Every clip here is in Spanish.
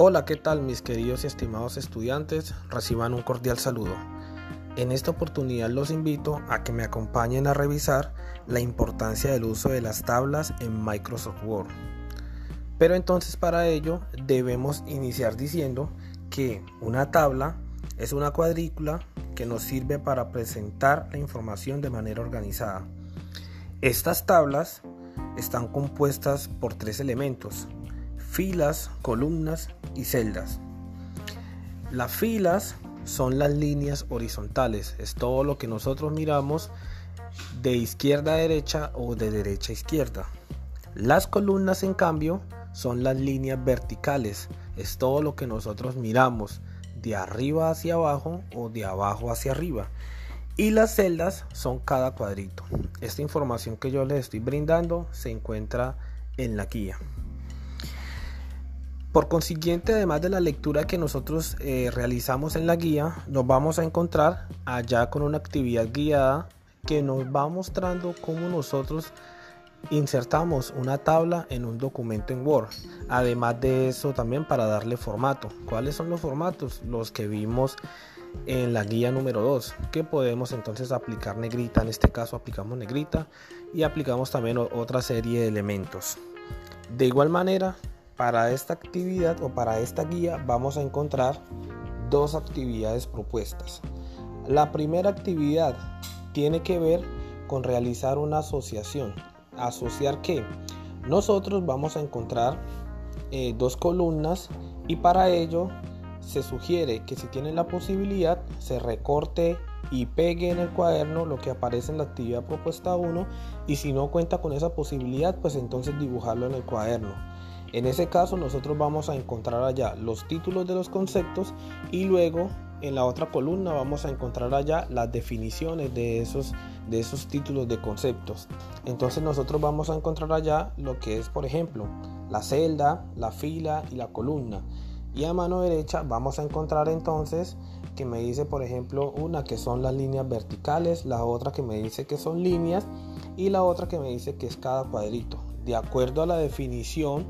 Hola, ¿qué tal mis queridos y estimados estudiantes? Reciban un cordial saludo. En esta oportunidad los invito a que me acompañen a revisar la importancia del uso de las tablas en Microsoft Word. Pero entonces para ello debemos iniciar diciendo que una tabla es una cuadrícula que nos sirve para presentar la información de manera organizada. Estas tablas están compuestas por tres elementos, filas, columnas y celdas. Las filas son las líneas horizontales, es todo lo que nosotros miramos de izquierda a derecha o de derecha a izquierda. Las columnas, en cambio, son las líneas verticales, es todo lo que nosotros miramos de arriba hacia abajo o de abajo hacia arriba. Y las celdas son cada cuadrito. Esta información que yo les estoy brindando se encuentra en la guía. Por consiguiente, además de la lectura que nosotros eh, realizamos en la guía, nos vamos a encontrar allá con una actividad guiada que nos va mostrando cómo nosotros insertamos una tabla en un documento en Word. Además de eso, también para darle formato. ¿Cuáles son los formatos? Los que vimos en la guía número 2, que podemos entonces aplicar negrita. En este caso aplicamos negrita y aplicamos también otra serie de elementos. De igual manera, para esta actividad o para esta guía vamos a encontrar dos actividades propuestas. La primera actividad tiene que ver con realizar una asociación. ¿Asociar qué? Nosotros vamos a encontrar eh, dos columnas y para ello se sugiere que si tienen la posibilidad se recorte y pegue en el cuaderno lo que aparece en la actividad propuesta 1 y si no cuenta con esa posibilidad pues entonces dibujarlo en el cuaderno. En ese caso nosotros vamos a encontrar allá los títulos de los conceptos y luego en la otra columna vamos a encontrar allá las definiciones de esos, de esos títulos de conceptos. Entonces nosotros vamos a encontrar allá lo que es por ejemplo la celda, la fila y la columna. Y a mano derecha vamos a encontrar entonces que me dice por ejemplo una que son las líneas verticales, la otra que me dice que son líneas y la otra que me dice que es cada cuadrito. De acuerdo a la definición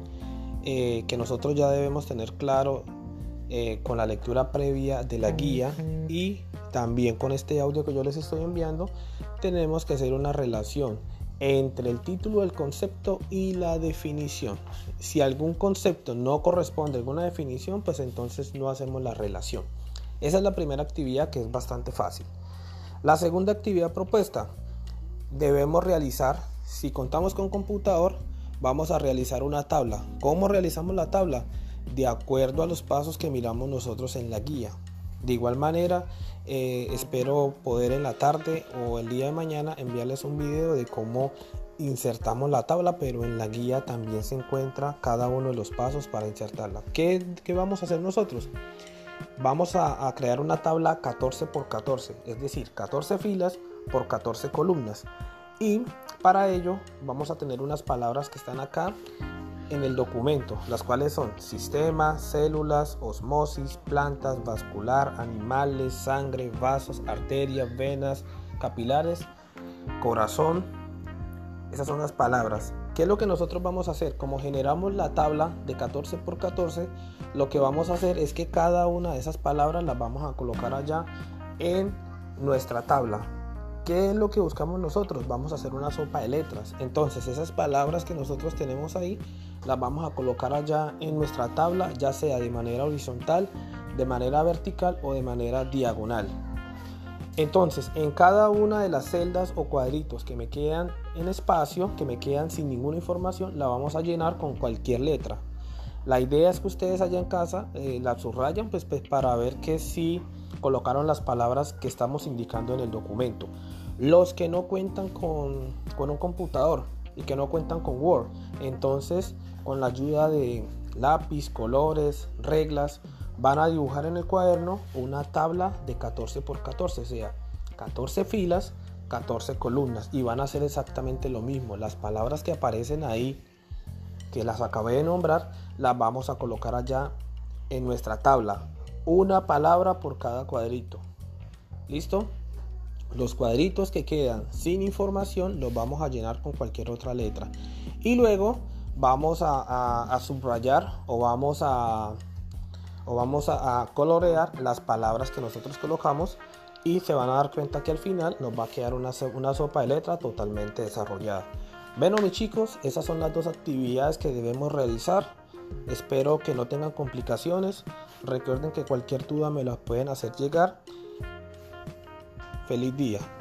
eh, que nosotros ya debemos tener claro eh, con la lectura previa de la guía y también con este audio que yo les estoy enviando, tenemos que hacer una relación entre el título del concepto y la definición. Si algún concepto no corresponde a alguna definición, pues entonces no hacemos la relación. Esa es la primera actividad que es bastante fácil. La segunda actividad propuesta debemos realizar, si contamos con computador, vamos a realizar una tabla. ¿Cómo realizamos la tabla? De acuerdo a los pasos que miramos nosotros en la guía. De igual manera, eh, espero poder en la tarde o el día de mañana enviarles un video de cómo insertamos la tabla, pero en la guía también se encuentra cada uno de los pasos para insertarla. ¿Qué, vamos a hacer nosotros? Vamos a, a crear una tabla 14 por 14, es decir, 14 filas por 14 columnas. Y para ello vamos a tener unas palabras que están acá en el documento, las cuales son sistema, células, osmosis, plantas, vascular, animales, sangre, vasos, arterias, venas, capilares, corazón. Esas son las palabras. ¿Qué es lo que nosotros vamos a hacer? Como generamos la tabla de 14 por 14, lo que vamos a hacer es que cada una de esas palabras las vamos a colocar allá en nuestra tabla. ¿Qué es lo que buscamos nosotros? Vamos a hacer una sopa de letras. Entonces esas palabras que nosotros tenemos ahí las vamos a colocar allá en nuestra tabla, ya sea de manera horizontal, de manera vertical o de manera diagonal. Entonces, en cada una de las celdas o cuadritos que me quedan en espacio, que me quedan sin ninguna información, la vamos a llenar con cualquier letra. La idea es que ustedes allá en casa eh, la subrayan pues, pues, para ver que sí colocaron las palabras que estamos indicando en el documento. Los que no cuentan con, con un computador y que no cuentan con Word, entonces con la ayuda de lápiz, colores, reglas, van a dibujar en el cuaderno una tabla de 14 por 14, o sea, 14 filas, 14 columnas y van a hacer exactamente lo mismo. Las palabras que aparecen ahí, que las acabé de nombrar, las vamos a colocar allá en nuestra tabla. Una palabra por cada cuadrito. ¿Listo? Los cuadritos que quedan sin información los vamos a llenar con cualquier otra letra. Y luego vamos a, subrayar o vamos a, o vamos a, colorear las palabras que nosotros colocamos y se van a dar cuenta que al final nos va a quedar una, una sopa de letra totalmente desarrollada. Bueno mis chicos, esas son las dos actividades que debemos realizar. Espero que no tengan complicaciones. Recuerden que cualquier duda me las pueden hacer llegar. Feliz día.